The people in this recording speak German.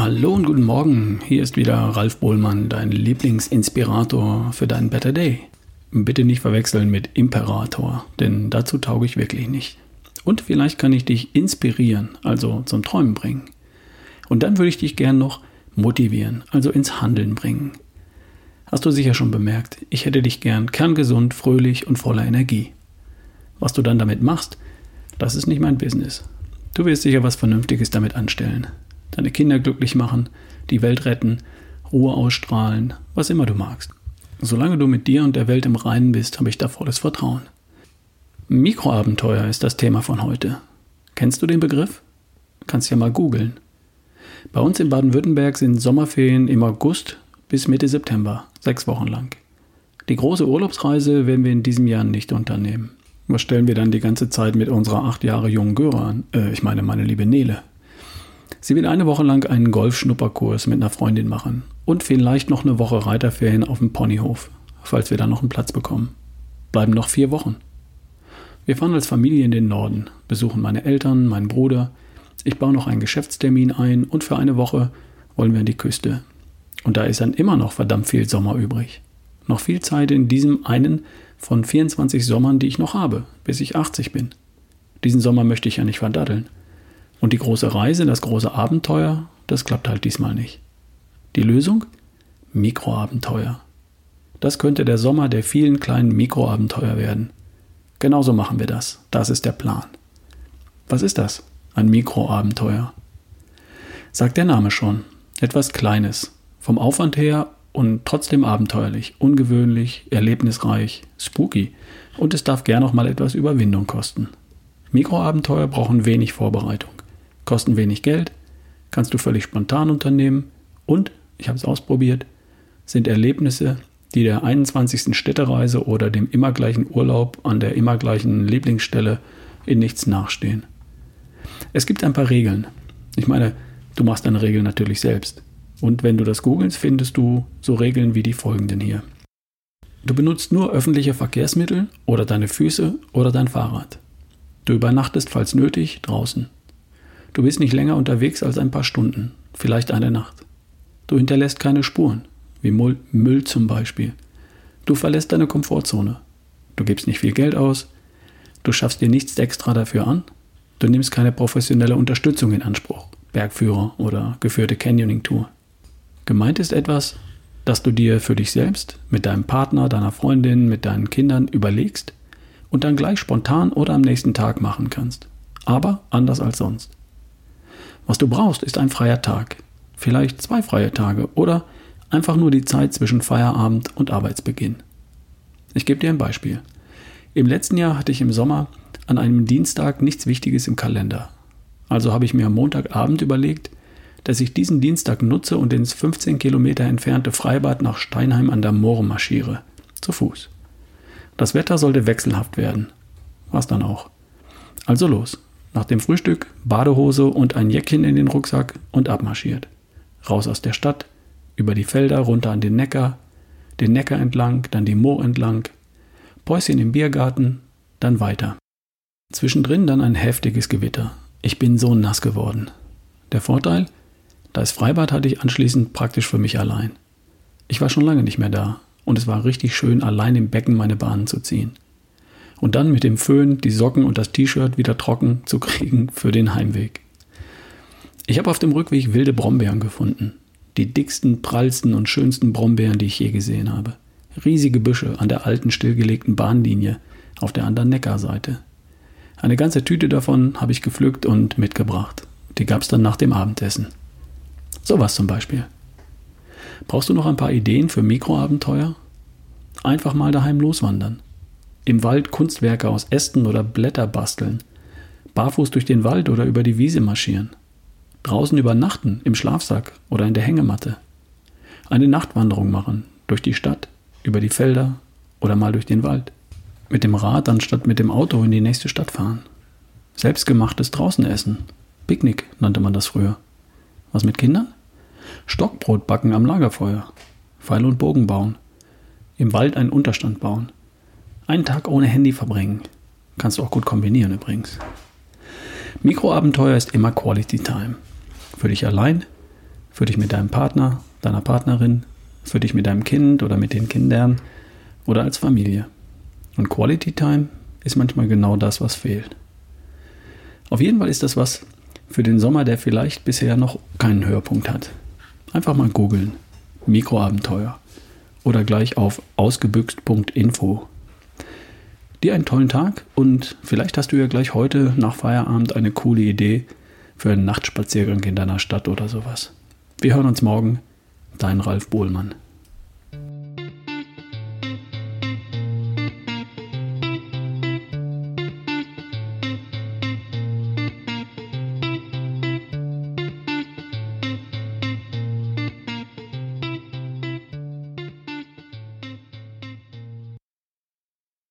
Hallo und guten Morgen. Hier ist wieder Ralf Bohlmann, dein Lieblingsinspirator für deinen Better Day. Bitte nicht verwechseln mit Imperator, denn dazu tauge ich wirklich nicht. Und vielleicht kann ich dich inspirieren, also zum Träumen bringen. Und dann würde ich dich gern noch motivieren, also ins Handeln bringen. Hast du sicher schon bemerkt, ich hätte dich gern kerngesund, fröhlich und voller Energie. Was du dann damit machst, das ist nicht mein Business. Du wirst sicher was Vernünftiges damit anstellen. Deine Kinder glücklich machen, die Welt retten, Ruhe ausstrahlen, was immer du magst. Solange du mit dir und der Welt im Reinen bist, habe ich da volles Vertrauen. Mikroabenteuer ist das Thema von heute. Kennst du den Begriff? Kannst ja mal googeln. Bei uns in Baden-Württemberg sind Sommerferien im August bis Mitte September, sechs Wochen lang. Die große Urlaubsreise werden wir in diesem Jahr nicht unternehmen. Was stellen wir dann die ganze Zeit mit unserer acht Jahre jungen Göre an? Äh, ich meine, meine liebe Nele. Sie will eine Woche lang einen Golfschnupperkurs mit einer Freundin machen und vielleicht noch eine Woche Reiterferien auf dem Ponyhof, falls wir da noch einen Platz bekommen. Bleiben noch vier Wochen. Wir fahren als Familie in den Norden, besuchen meine Eltern, meinen Bruder. Ich baue noch einen Geschäftstermin ein und für eine Woche wollen wir an die Küste. Und da ist dann immer noch verdammt viel Sommer übrig. Noch viel Zeit in diesem einen von 24 Sommern, die ich noch habe, bis ich 80 bin. Diesen Sommer möchte ich ja nicht verdaddeln. Und die große Reise, das große Abenteuer, das klappt halt diesmal nicht. Die Lösung? Mikroabenteuer. Das könnte der Sommer der vielen kleinen Mikroabenteuer werden. Genauso machen wir das. Das ist der Plan. Was ist das? Ein Mikroabenteuer. Sagt der Name schon. Etwas Kleines. Vom Aufwand her und trotzdem abenteuerlich, ungewöhnlich, erlebnisreich, spooky und es darf gern auch mal etwas Überwindung kosten. Mikroabenteuer brauchen wenig Vorbereitung, kosten wenig Geld, kannst du völlig spontan unternehmen und, ich habe es ausprobiert, sind Erlebnisse, die der 21. Städtereise oder dem immer gleichen Urlaub an der immer gleichen Lieblingsstelle in nichts nachstehen. Es gibt ein paar Regeln. Ich meine, du machst deine Regeln natürlich selbst. Und wenn du das googelst, findest du so Regeln wie die folgenden hier. Du benutzt nur öffentliche Verkehrsmittel oder deine Füße oder dein Fahrrad. Du übernachtest, falls nötig, draußen. Du bist nicht länger unterwegs als ein paar Stunden, vielleicht eine Nacht. Du hinterlässt keine Spuren, wie Müll, zum Beispiel. Du verlässt deine Komfortzone. Du gibst nicht viel Geld aus. Du schaffst dir nichts extra dafür an. Du nimmst keine professionelle Unterstützung in Anspruch, Bergführer oder geführte Canyoning-Tour. Gemeint ist etwas, das du dir für dich selbst, mit deinem Partner, deiner Freundin, mit deinen Kindern überlegst und dann gleich spontan oder am nächsten Tag machen kannst. Aber anders als sonst. Was du brauchst, ist ein freier Tag. Vielleicht zwei freie Tage oder einfach nur die Zeit zwischen Feierabend und Arbeitsbeginn. Ich gebe dir ein Beispiel. Im letzten Jahr hatte ich im Sommer an einem Dienstag nichts Wichtiges im Kalender. Also habe ich mir am Montagabend überlegt, dass ich diesen Dienstag nutze und ins 15 Kilometer entfernte Freibad nach Steinheim an der Moor marschiere. Zu Fuß. Das Wetter sollte wechselhaft werden. War's dann auch. Also los. Nach dem Frühstück Badehose und ein Jäckchen in den Rucksack und abmarschiert. Raus aus der Stadt, über die Felder runter an den Neckar, den Neckar entlang, dann die Moor entlang, Päuschen im Biergarten, dann weiter. Zwischendrin dann ein heftiges Gewitter. Ich bin so nass geworden. Der Vorteil? Das Freibad hatte ich anschließend praktisch für mich allein. Ich war schon lange nicht mehr da und es war richtig schön, allein im Becken meine Bahnen zu ziehen. Und dann mit dem Föhn die Socken und das T-Shirt wieder trocken zu kriegen für den Heimweg. Ich habe auf dem Rückweg wilde Brombeeren gefunden. Die dicksten, prallsten und schönsten Brombeeren, die ich je gesehen habe. Riesige Büsche an der alten stillgelegten Bahnlinie auf der anderen Neckarseite. Eine ganze Tüte davon habe ich gepflückt und mitgebracht. Die gab es dann nach dem Abendessen. Sowas zum Beispiel. Brauchst du noch ein paar Ideen für Mikroabenteuer? Einfach mal daheim loswandern. Im Wald Kunstwerke aus Ästen oder Blätter basteln. Barfuß durch den Wald oder über die Wiese marschieren. Draußen übernachten, im Schlafsack oder in der Hängematte. Eine Nachtwanderung machen, durch die Stadt, über die Felder oder mal durch den Wald. Mit dem Rad anstatt mit dem Auto in die nächste Stadt fahren. Selbstgemachtes draußen essen. Picknick nannte man das früher. Was mit Kindern? Stockbrot backen am Lagerfeuer. Pfeil und Bogen bauen. Im Wald einen Unterstand bauen. Einen Tag ohne Handy verbringen. Kannst du auch gut kombinieren übrigens. Mikroabenteuer ist immer Quality Time. Für dich allein Für dich mit deinem Partner, deiner Partnerin, für dich mit deinem Kind oder mit den Kindern oder als Familie. Und Quality Time ist manchmal genau das, was fehlt. Auf jeden Fall ist das was für den Sommer, der vielleicht bisher noch keinen Höhepunkt hat. Einfach mal googeln. Mikroabenteuer. Oder gleich auf ausgebüxt.info. Dir einen tollen Tag und vielleicht hast du ja gleich heute nach Feierabend eine coole Idee für einen Nachtspaziergang in deiner Stadt oder sowas. Wir hören uns morgen. Dein Ralf Bohlmann.